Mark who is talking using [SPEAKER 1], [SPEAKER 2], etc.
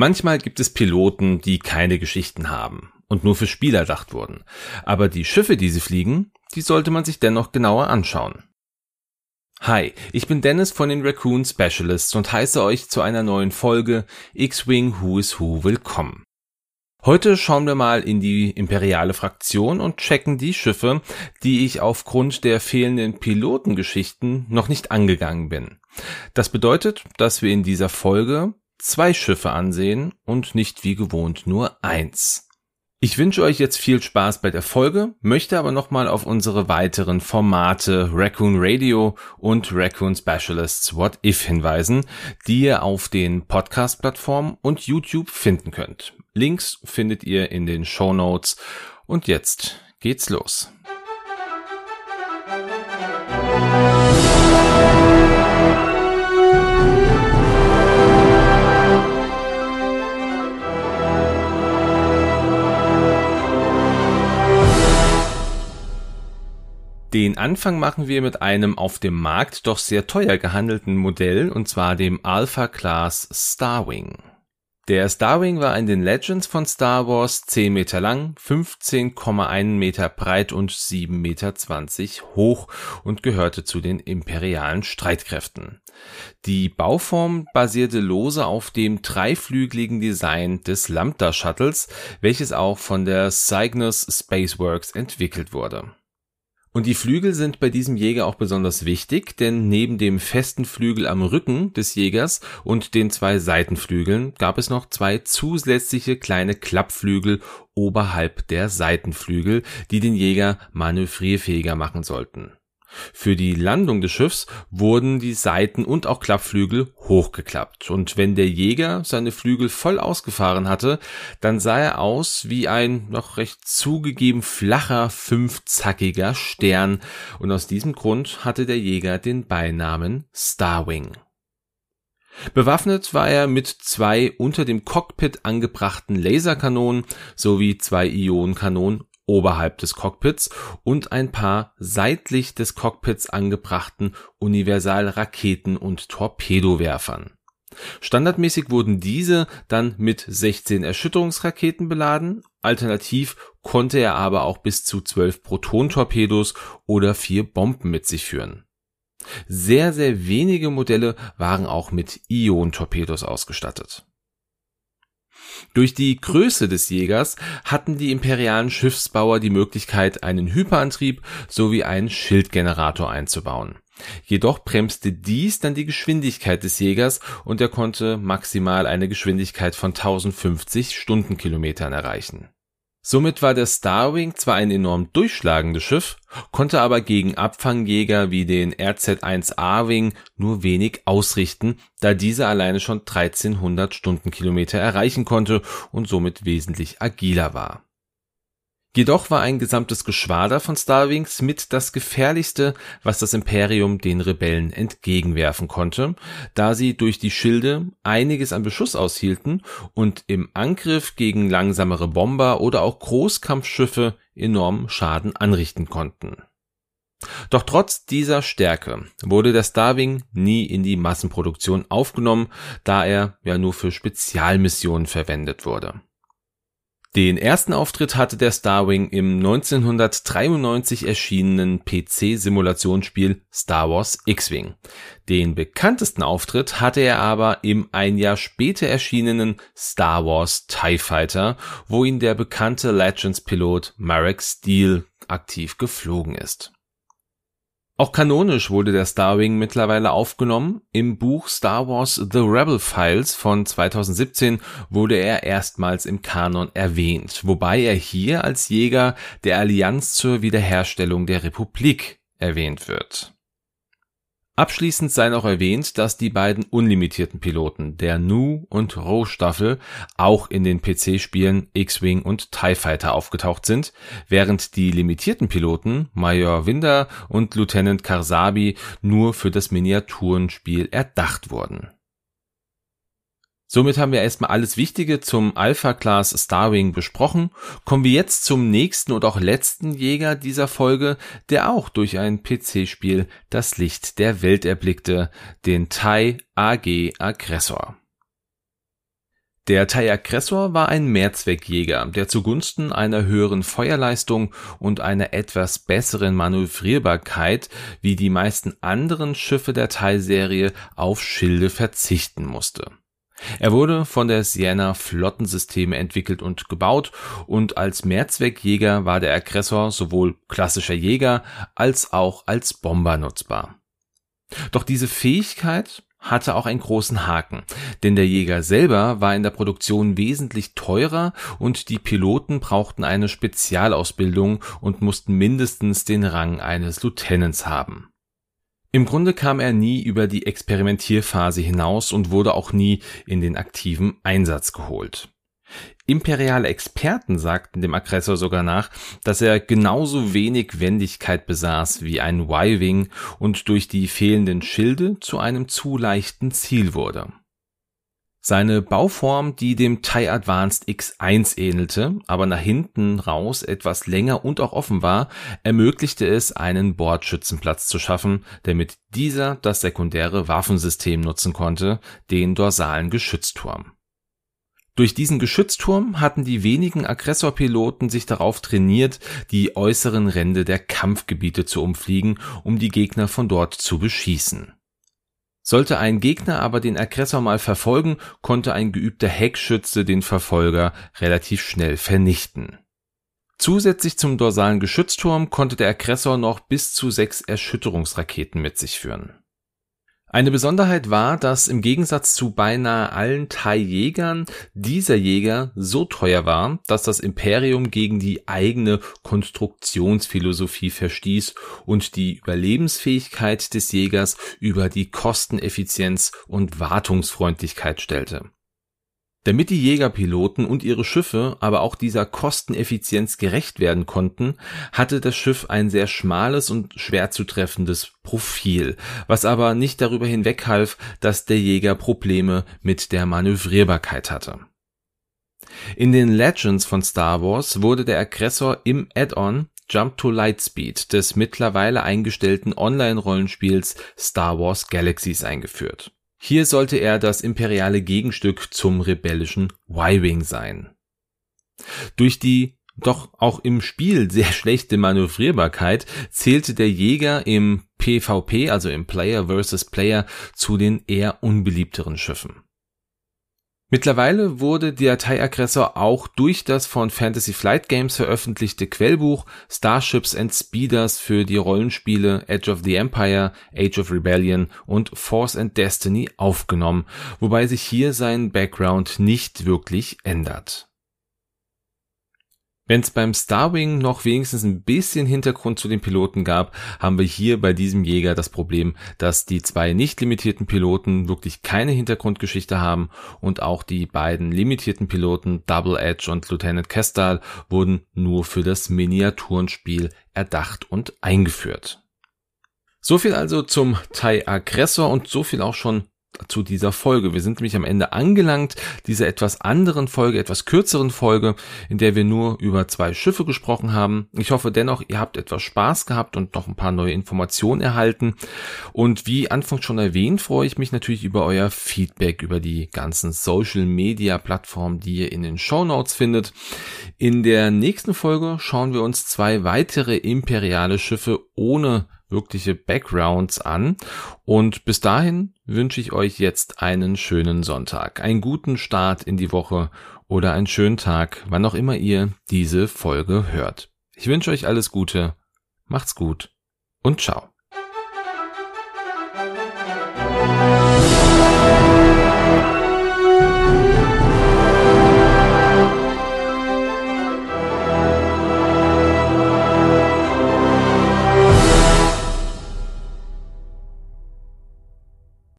[SPEAKER 1] Manchmal gibt es Piloten, die keine Geschichten haben und nur für Spieler erdacht wurden. Aber die Schiffe, die sie fliegen, die sollte man sich dennoch genauer anschauen. Hi, ich bin Dennis von den Raccoon Specialists und heiße euch zu einer neuen Folge X-Wing Who is Who willkommen. Heute schauen wir mal in die imperiale Fraktion und checken die Schiffe, die ich aufgrund der fehlenden Pilotengeschichten noch nicht angegangen bin. Das bedeutet, dass wir in dieser Folge zwei Schiffe ansehen und nicht wie gewohnt nur eins. Ich wünsche euch jetzt viel Spaß bei der Folge, möchte aber nochmal auf unsere weiteren Formate Raccoon Radio und Raccoon Specialists What If hinweisen, die ihr auf den Podcast-Plattformen und YouTube finden könnt. Links findet ihr in den Show Notes und jetzt geht's los. Den Anfang machen wir mit einem auf dem Markt doch sehr teuer gehandelten Modell, und zwar dem Alpha Class Starwing. Der Starwing war in den Legends von Star Wars 10 Meter lang, 15,1 Meter breit und 7,20 Meter hoch und gehörte zu den imperialen Streitkräften. Die Bauform basierte lose auf dem dreiflügeligen Design des Lambda Shuttles, welches auch von der Cygnus Spaceworks entwickelt wurde. Und die Flügel sind bei diesem Jäger auch besonders wichtig, denn neben dem festen Flügel am Rücken des Jägers und den zwei Seitenflügeln gab es noch zwei zusätzliche kleine Klappflügel oberhalb der Seitenflügel, die den Jäger manövrierfähiger machen sollten. Für die Landung des Schiffs wurden die Seiten und auch Klappflügel hochgeklappt. Und wenn der Jäger seine Flügel voll ausgefahren hatte, dann sah er aus wie ein noch recht zugegeben flacher, fünfzackiger Stern. Und aus diesem Grund hatte der Jäger den Beinamen Starwing. Bewaffnet war er mit zwei unter dem Cockpit angebrachten Laserkanonen sowie zwei Ionenkanonen oberhalb des Cockpits und ein paar seitlich des Cockpits angebrachten Universalraketen und Torpedowerfern. Standardmäßig wurden diese dann mit 16 Erschütterungsraketen beladen, alternativ konnte er aber auch bis zu 12 Protontorpedos oder vier Bomben mit sich führen. Sehr, sehr wenige Modelle waren auch mit Ion-Torpedos ausgestattet. Durch die Größe des Jägers hatten die imperialen Schiffsbauer die Möglichkeit, einen Hyperantrieb sowie einen Schildgenerator einzubauen. Jedoch bremste dies dann die Geschwindigkeit des Jägers und er konnte maximal eine Geschwindigkeit von 1050 Stundenkilometern erreichen. Somit war der Starwing zwar ein enorm durchschlagendes Schiff, konnte aber gegen Abfangjäger wie den RZ-1A Wing nur wenig ausrichten, da dieser alleine schon 1300 Stundenkilometer erreichen konnte und somit wesentlich agiler war Jedoch war ein gesamtes Geschwader von Starwings mit das gefährlichste, was das Imperium den Rebellen entgegenwerfen konnte, da sie durch die Schilde einiges an Beschuss aushielten und im Angriff gegen langsamere Bomber oder auch Großkampfschiffe enormen Schaden anrichten konnten. Doch trotz dieser Stärke wurde der Starwing nie in die Massenproduktion aufgenommen, da er ja nur für Spezialmissionen verwendet wurde. Den ersten Auftritt hatte der Starwing im 1993 erschienenen PC-Simulationsspiel Star Wars X-Wing. Den bekanntesten Auftritt hatte er aber im ein Jahr später erschienenen Star Wars TIE Fighter, wo ihn der bekannte Legends-Pilot Marek Steele aktiv geflogen ist auch kanonisch wurde der Starwing mittlerweile aufgenommen. Im Buch Star Wars The Rebel Files von 2017 wurde er erstmals im Kanon erwähnt, wobei er hier als Jäger der Allianz zur Wiederherstellung der Republik erwähnt wird Abschließend sei noch erwähnt, dass die beiden unlimitierten Piloten der Nu und Ro Staffel auch in den PC-Spielen X-Wing und TIE Fighter aufgetaucht sind, während die limitierten Piloten Major Winder und Lieutenant Karsabi nur für das Miniaturenspiel erdacht wurden Somit haben wir erstmal alles Wichtige zum Alpha Class Starwing besprochen. Kommen wir jetzt zum nächsten und auch letzten Jäger dieser Folge, der auch durch ein PC-Spiel das Licht der Welt erblickte, den TIE AG Aggressor. Der TIE Aggressor war ein Mehrzweckjäger, der zugunsten einer höheren Feuerleistung und einer etwas besseren Manövrierbarkeit wie die meisten anderen Schiffe der TIE-Serie auf Schilde verzichten musste. Er wurde von der Sienna Flottensysteme entwickelt und gebaut und als Mehrzweckjäger war der Aggressor sowohl klassischer Jäger als auch als Bomber nutzbar. Doch diese Fähigkeit hatte auch einen großen Haken, denn der Jäger selber war in der Produktion wesentlich teurer und die Piloten brauchten eine Spezialausbildung und mussten mindestens den Rang eines Lieutenants haben. Im Grunde kam er nie über die Experimentierphase hinaus und wurde auch nie in den aktiven Einsatz geholt. Imperiale Experten sagten dem Aggressor sogar nach, dass er genauso wenig Wendigkeit besaß wie ein Y-Wing und durch die fehlenden Schilde zu einem zu leichten Ziel wurde. Seine Bauform, die dem TIE Advanced X1 ähnelte, aber nach hinten raus etwas länger und auch offen war, ermöglichte es, einen Bordschützenplatz zu schaffen, damit dieser das sekundäre Waffensystem nutzen konnte, den dorsalen Geschützturm. Durch diesen Geschützturm hatten die wenigen Aggressorpiloten sich darauf trainiert, die äußeren Ränder der Kampfgebiete zu umfliegen, um die Gegner von dort zu beschießen. Sollte ein Gegner aber den Aggressor mal verfolgen, konnte ein geübter Heckschütze den Verfolger relativ schnell vernichten. Zusätzlich zum dorsalen Geschützturm konnte der Aggressor noch bis zu sechs Erschütterungsraketen mit sich führen. Eine Besonderheit war, dass im Gegensatz zu beinahe allen Thai-Jägern dieser Jäger so teuer war, dass das Imperium gegen die eigene Konstruktionsphilosophie verstieß und die Überlebensfähigkeit des Jägers über die Kosteneffizienz und Wartungsfreundlichkeit stellte. Damit die Jägerpiloten und ihre Schiffe aber auch dieser Kosteneffizienz gerecht werden konnten, hatte das Schiff ein sehr schmales und schwer zu treffendes Profil, was aber nicht darüber hinweghalf, dass der Jäger Probleme mit der Manövrierbarkeit hatte. In den Legends von Star Wars wurde der Aggressor im Add-on Jump to Lightspeed des mittlerweile eingestellten Online-Rollenspiels Star Wars Galaxies eingeführt. Hier sollte er das imperiale Gegenstück zum rebellischen Y-Wing sein. Durch die doch auch im Spiel sehr schlechte Manövrierbarkeit zählte der Jäger im PvP, also im Player versus Player, zu den eher unbeliebteren Schiffen. Mittlerweile wurde der TIE-Aggressor auch durch das von Fantasy Flight Games veröffentlichte Quellbuch Starships and Speeders für die Rollenspiele Edge of the Empire, Age of Rebellion und Force and Destiny aufgenommen, wobei sich hier sein Background nicht wirklich ändert. Wenn es beim Starwing noch wenigstens ein bisschen Hintergrund zu den Piloten gab, haben wir hier bei diesem Jäger das Problem, dass die zwei nicht limitierten Piloten wirklich keine Hintergrundgeschichte haben und auch die beiden limitierten Piloten Double Edge und Lieutenant Kestal wurden nur für das Miniaturenspiel erdacht und eingeführt. So viel also zum TIE Aggressor und so viel auch schon zu dieser Folge. Wir sind nämlich am Ende angelangt, dieser etwas anderen Folge, etwas kürzeren Folge, in der wir nur über zwei Schiffe gesprochen haben. Ich hoffe dennoch, ihr habt etwas Spaß gehabt und noch ein paar neue Informationen erhalten. Und wie anfangs schon erwähnt, freue ich mich natürlich über euer Feedback über die ganzen Social Media Plattformen, die ihr in den Show Notes findet. In der nächsten Folge schauen wir uns zwei weitere imperiale Schiffe ohne wirkliche Backgrounds an. Und bis dahin wünsche ich euch jetzt einen schönen Sonntag, einen guten Start in die Woche oder einen schönen Tag, wann auch immer ihr diese Folge hört. Ich wünsche euch alles Gute, macht's gut und ciao.